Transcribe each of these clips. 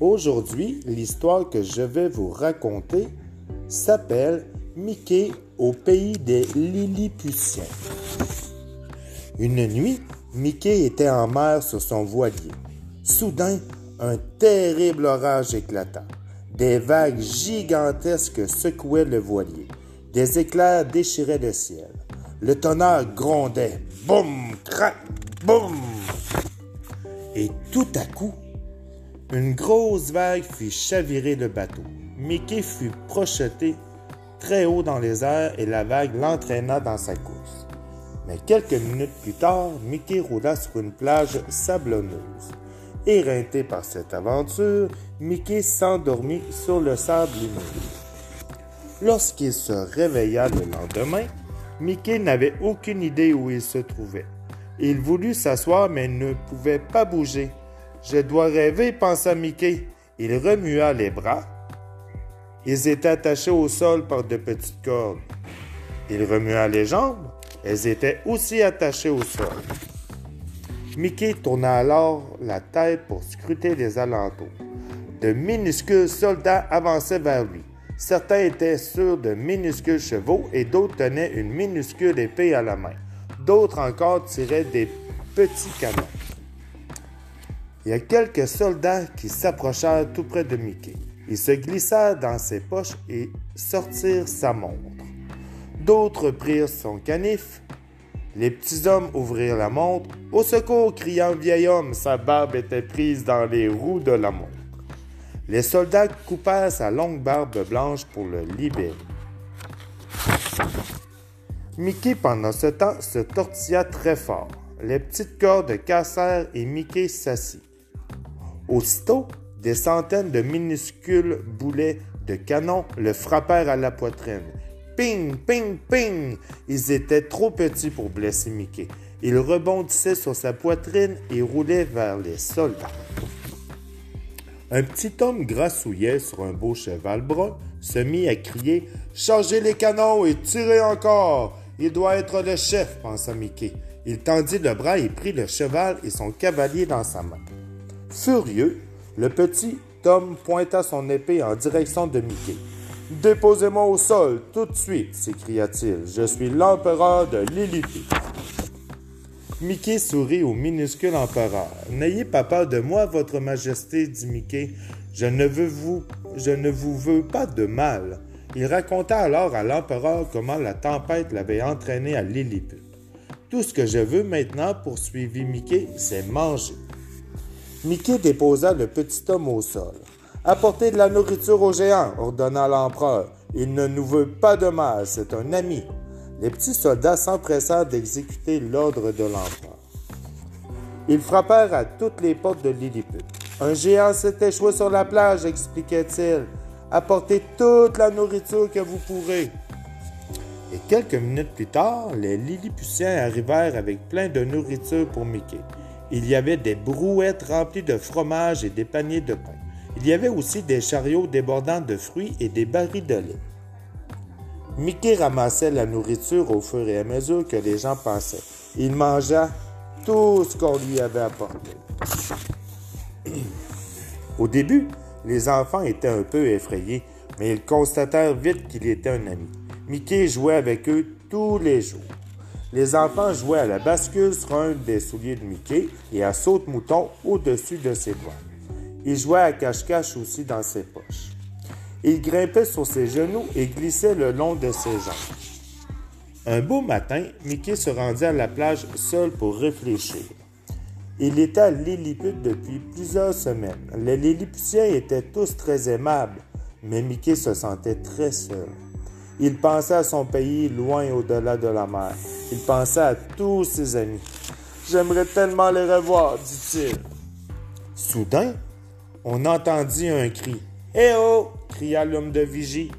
Aujourd'hui, l'histoire que je vais vous raconter s'appelle Mickey au pays des Lilliputiens. Une nuit, Mickey était en mer sur son voilier. Soudain, un terrible orage éclata. Des vagues gigantesques secouaient le voilier. Des éclairs déchiraient le ciel. Le tonnerre grondait. Boum, crac, boum. Et tout à coup, une grosse vague fit chavirer le bateau. Mickey fut projeté très haut dans les airs et la vague l'entraîna dans sa course. Mais quelques minutes plus tard, Mickey roula sur une plage sablonneuse. Éreinté par cette aventure, Mickey s'endormit sur le sable humide. Lorsqu'il se réveilla le lendemain, Mickey n'avait aucune idée où il se trouvait. Il voulut s'asseoir mais ne pouvait pas bouger. Je dois rêver, pensa Mickey. Il remua les bras. Ils étaient attachés au sol par de petites cordes. Il remua les jambes. Elles étaient aussi attachées au sol. Mickey tourna alors la tête pour scruter les alentours. De minuscules soldats avançaient vers lui. Certains étaient sur de minuscules chevaux et d'autres tenaient une minuscule épée à la main. D'autres encore tiraient des petits canons. Il y a quelques soldats qui s'approchèrent tout près de Mickey. Ils se glissèrent dans ses poches et sortirent sa montre. D'autres prirent son canif. Les petits hommes ouvrirent la montre. Au secours, cria un vieil homme, sa barbe était prise dans les roues de la montre. Les soldats coupèrent sa longue barbe blanche pour le libérer. Mickey, pendant ce temps, se tortilla très fort. Les petites cordes cassèrent et Mickey s'assit. Aussitôt, des centaines de minuscules boulets de canon le frappèrent à la poitrine. Ping, ping, ping! Ils étaient trop petits pour blesser Mickey. Il rebondissait sur sa poitrine et roulait vers les soldats. Un petit homme grassouillet sur un beau cheval brun se mit à crier Chargez les canons et tirez encore Il doit être le chef, pensa Mickey. Il tendit le bras et prit le cheval et son cavalier dans sa main. Furieux, le petit homme pointa son épée en direction de Mickey. Déposez-moi au sol tout de suite, s'écria-t-il. Je suis l'empereur de Lilliput. Mickey sourit au minuscule empereur. N'ayez pas peur de moi, votre majesté, dit Mickey. Je ne veux vous, je ne vous veux pas de mal. Il raconta alors à l'empereur comment la tempête l'avait entraîné à Lilliput. Tout ce que je veux maintenant, poursuivit Mickey, c'est manger. Mickey déposa le petit homme au sol. Apportez de la nourriture au géant, ordonna l'empereur. Il ne nous veut pas de mal, c'est un ami. Les petits soldats s'empressèrent d'exécuter l'ordre de l'empereur. Ils frappèrent à toutes les portes de Lilliput. Un géant s'est échoué sur la plage, expliquait-il. Apportez toute la nourriture que vous pourrez. Et quelques minutes plus tard, les Lilliputiens arrivèrent avec plein de nourriture pour Mickey. Il y avait des brouettes remplies de fromage et des paniers de pain. Il y avait aussi des chariots débordant de fruits et des barils de lait. Mickey ramassait la nourriture au fur et à mesure que les gens passaient. Il mangea tout ce qu'on lui avait apporté. Au début, les enfants étaient un peu effrayés, mais ils constatèrent vite qu'il était un ami. Mickey jouait avec eux tous les jours. Les enfants jouaient à la bascule sur un des souliers de Mickey et à saute-mouton au-dessus de ses doigts. Ils jouaient à cache-cache aussi dans ses poches. Il grimpait sur ses genoux et glissait le long de ses jambes. Un beau matin, Mickey se rendit à la plage seul pour réfléchir. Il était à Lilliput depuis plusieurs semaines. Les Lilliputiens étaient tous très aimables, mais Mickey se sentait très seul. Il pensait à son pays loin au-delà de la mer. Il pensait à tous ses amis. J'aimerais tellement les revoir, dit-il. Soudain, on entendit un cri. Eh oh! cria l'homme de vigie.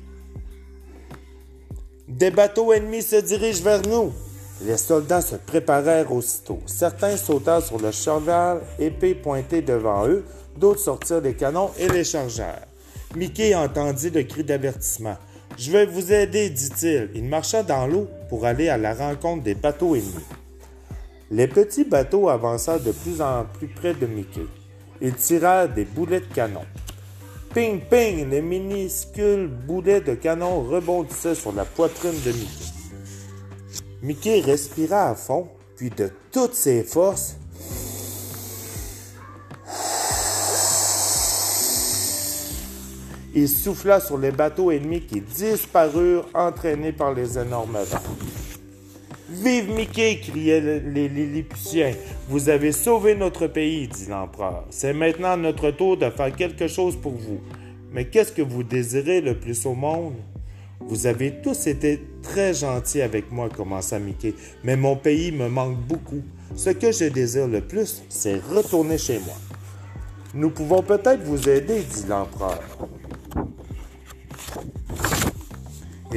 Des bateaux ennemis se dirigent vers nous. Les soldats se préparèrent aussitôt. Certains sautèrent sur le cheval, épée pointée devant eux, d'autres sortirent des canons et les chargèrent. Mickey entendit le cri d'avertissement. Je vais vous aider, dit-il. Il marcha dans l'eau pour aller à la rencontre des bateaux ennemis. Les petits bateaux avancèrent de plus en plus près de Mickey. Ils tirèrent des boulets de canon. Ping, ping, les minuscules boulets de canon rebondissaient sur la poitrine de Mickey. Mickey respira à fond, puis de toutes ses forces, il souffla sur les bateaux ennemis qui disparurent entraînés par les énormes vents. Vive Mickey! criaient les Lilliputiens. Vous avez sauvé notre pays, dit l'empereur. C'est maintenant notre tour de faire quelque chose pour vous. Mais qu'est-ce que vous désirez le plus au monde? Vous avez tous été très gentils avec moi, commença Mickey, mais mon pays me manque beaucoup. Ce que je désire le plus, c'est retourner chez moi. Nous pouvons peut-être vous aider, dit l'empereur.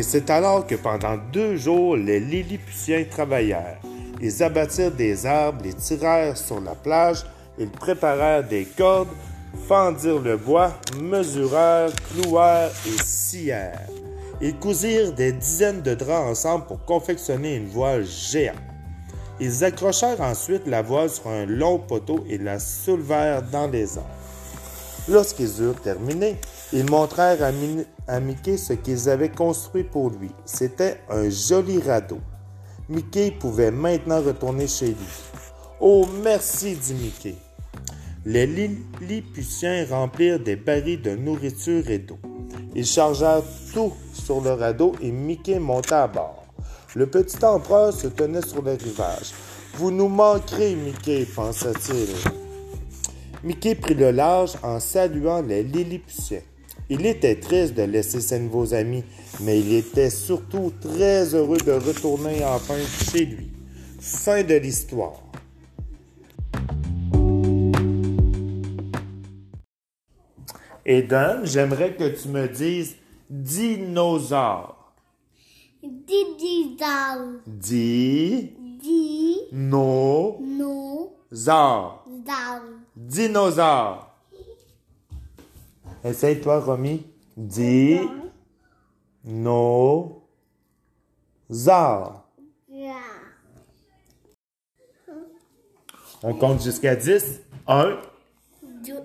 Et c'est alors que pendant deux jours, les Lilliputiens travaillèrent. Ils abattirent des arbres, les tirèrent sur la plage, ils préparèrent des cordes, fendirent le bois, mesurèrent, clouèrent et scièrent. Ils cousirent des dizaines de draps ensemble pour confectionner une voile géante. Ils accrochèrent ensuite la voile sur un long poteau et la soulevèrent dans les airs. Lorsqu'ils eurent terminé, ils montrèrent à, Mickey ce qu'ils avaient construit pour lui. C'était un joli radeau. Mickey pouvait maintenant retourner chez lui. Oh, merci, dit Mickey. Les Lilliputiens remplirent des barils de nourriture et d'eau. Ils chargèrent tout sur le radeau et Mickey monta à bord. Le petit empereur se tenait sur le rivage. Vous nous manquerez, Mickey, pensa-t-il. Mickey prit le large en saluant les Lilliputiens. Il était triste de laisser ses nouveaux amis, mais il était surtout très heureux de retourner enfin chez lui. Fin de l'histoire. Eden, j'aimerais que tu me dises dinosaure. Dinosaure. Di. Di. No. No. Zar. Zar. Dinosaure. Essaye-toi, Romy. Di. No. Zar. On compte jusqu'à 10. 1, Deux.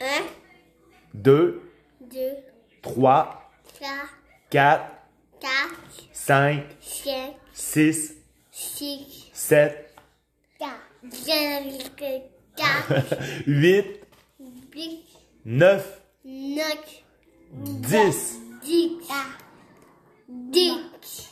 Un. 2, Deux. 3, Trois. 4, Quatre. 5, Cinq. 6, Six. 7, Quatre. Cinq. Quatre. 8, Huit. 9, Neuf. 10. Dix. Dix.